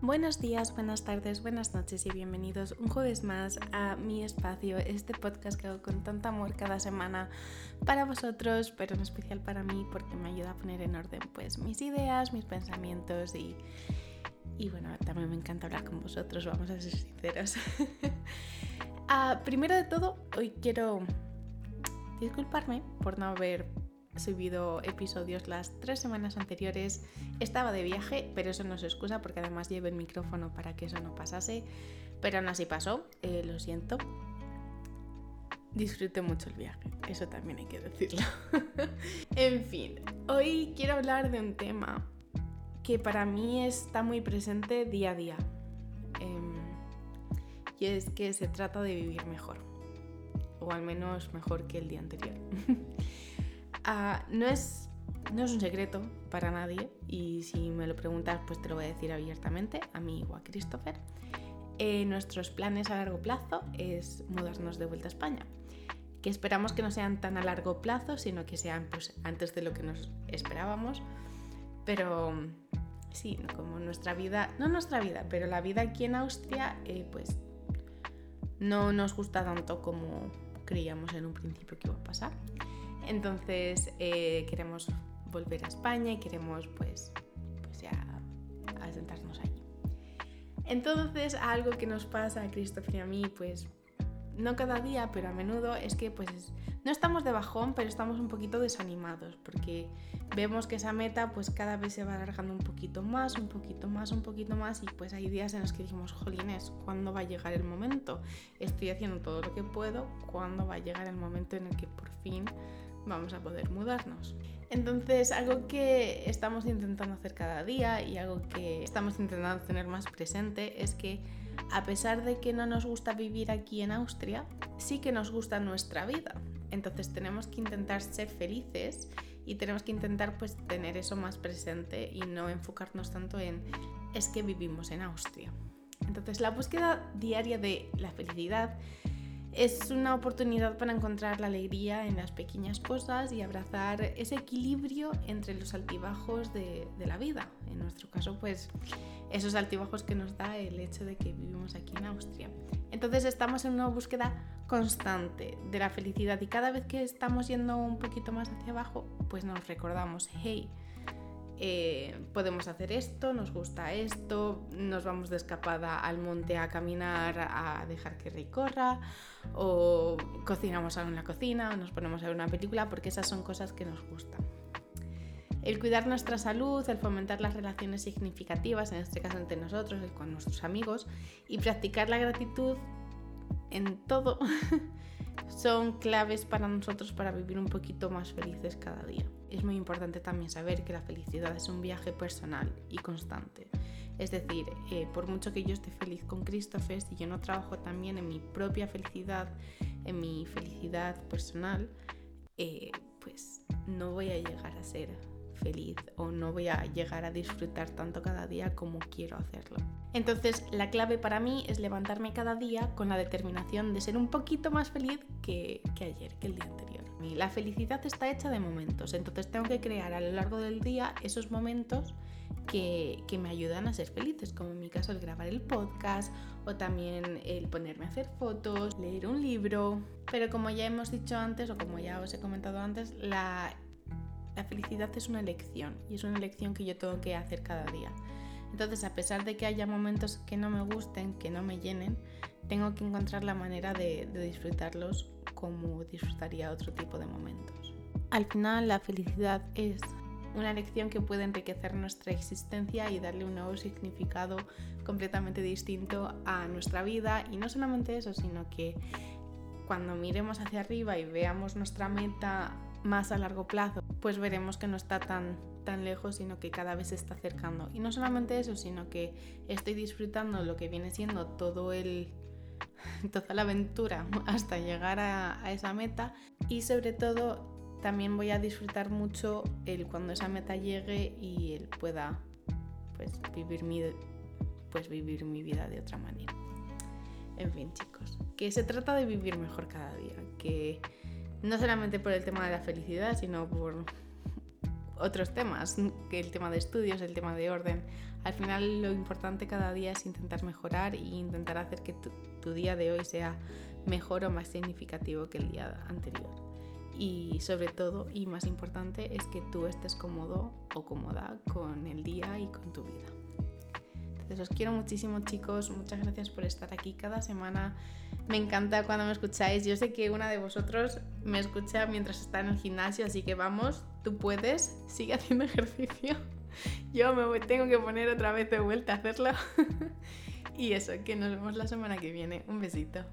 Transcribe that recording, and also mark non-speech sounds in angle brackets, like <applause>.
Buenos días, buenas tardes, buenas noches y bienvenidos un jueves más a mi espacio, este podcast que hago con tanto amor cada semana para vosotros, pero en especial para mí porque me ayuda a poner en orden pues mis ideas, mis pensamientos y, y bueno, también me encanta hablar con vosotros, vamos a ser sinceros. <laughs> Ah, primero de todo, hoy quiero disculparme por no haber subido episodios las tres semanas anteriores. Estaba de viaje, pero eso no es excusa porque además llevo el micrófono para que eso no pasase. Pero aún así pasó, eh, lo siento. Disfruté mucho el viaje, eso también hay que decirlo. <laughs> en fin, hoy quiero hablar de un tema que para mí está muy presente día a día. Em, y es que se trata de vivir mejor. O al menos mejor que el día anterior. <laughs> Ah, no, es, no es un secreto para nadie y si me lo preguntas pues te lo voy a decir abiertamente, a mí o a Christopher. Eh, nuestros planes a largo plazo es mudarnos de vuelta a España, que esperamos que no sean tan a largo plazo, sino que sean pues, antes de lo que nos esperábamos. Pero sí, como nuestra vida, no nuestra vida, pero la vida aquí en Austria, eh, pues no nos gusta tanto como creíamos en un principio que iba a pasar. Entonces eh, queremos volver a España y queremos pues, pues ya asentarnos allí. Entonces algo que nos pasa a Christopher y a mí pues no cada día, pero a menudo es que pues no estamos de bajón, pero estamos un poquito desanimados porque vemos que esa meta pues cada vez se va alargando un poquito más, un poquito más, un poquito más y pues hay días en los que dijimos, jolines, ¿cuándo va a llegar el momento? Estoy haciendo todo lo que puedo, ¿cuándo va a llegar el momento en el que por fin vamos a poder mudarnos. Entonces, algo que estamos intentando hacer cada día y algo que estamos intentando tener más presente es que a pesar de que no nos gusta vivir aquí en Austria, sí que nos gusta nuestra vida. Entonces tenemos que intentar ser felices y tenemos que intentar pues tener eso más presente y no enfocarnos tanto en es que vivimos en Austria. Entonces la búsqueda diaria de la felicidad es una oportunidad para encontrar la alegría en las pequeñas cosas y abrazar ese equilibrio entre los altibajos de, la vida. En nuestro caso, pues esos altibajos que nos da el hecho de que vivimos aquí en Austria. Entonces estamos en una búsqueda constante de la felicidad y cada vez que estamos yendo un poquito más hacia abajo, pues nos recordamos, hey, eh, podemos hacer esto, nos gusta esto, nos vamos de escapada al monte a caminar, a dejar que recorra, o cocinamos algo en la cocina, o nos ponemos a ver una película, porque esas son cosas que nos gustan. El cuidar nuestra salud, el fomentar las relaciones significativas, en este caso entre nosotros y con nuestros amigos, y practicar la gratitud en todo, <laughs> son claves para nosotros para vivir un poquito más felices cada día. Es muy importante también saber que la felicidad es un viaje personal y constante. Es decir, eh, por mucho que yo esté feliz con Christopher, si yo no trabajo también en mi propia felicidad, en mi felicidad personal, eh, pues no voy a llegar a ser feliz o no voy a llegar a disfrutar tanto cada día como quiero hacerlo. Entonces la clave para mí es levantarme cada día con la determinación de ser un poquito más feliz que, ayer, que el día anterior. La felicidad está hecha de momentos, entonces tengo que crear a lo largo del día esos momentos que, que, me ayudan a ser felices, como en mi caso el grabar el podcast o también el ponerme a hacer fotos, leer un libro. Pero como ya hemos dicho antes o como ya os he comentado antes, la la felicidad es una elección y es una elección que yo tengo que hacer cada día. Entonces, a pesar de que haya momentos que no me gusten, que no me llenen, tengo que encontrar la manera de, disfrutarlos como disfrutaría otro tipo de momentos. Al final, la felicidad es una elección que puede enriquecer nuestra existencia y darle un nuevo significado completamente distinto a nuestra vida. Y no solamente eso, sino que cuando miremos hacia arriba y veamos nuestra meta más a largo plazo, pues veremos que no está tan, tan lejos, sino que cada vez se está acercando. Y no solamente eso, sino que estoy disfrutando lo que viene siendo todo el, <laughs> toda la aventura <laughs> hasta llegar a, esa meta y sobre todo también voy a disfrutar mucho el cuando esa meta llegue y él pueda pues vivir mi, pues vivir mi vida de otra manera. En fin, chicos, que se trata de vivir mejor cada día, que no solamente por el tema de la felicidad, sino por otros temas, que el tema de estudios, el tema de orden. Al final lo importante cada día es intentar mejorar e intentar hacer que tu, día de hoy sea mejor o más significativo que el día anterior. Y sobre todo, y más importante, es que tú estés cómodo o cómoda con el día y con tu vida. Entonces os quiero muchísimo chicos, muchas gracias por estar aquí cada semana. Me encanta cuando me escucháis. Yo sé que una de vosotros me escucha mientras está en el gimnasio, así que vamos, tú puedes, sigue haciendo <laughs> ejercicio. Yo me tengo que poner otra vez de vuelta a hacerlo. <laughs> y eso, que nos vemos la semana que viene. Un besito.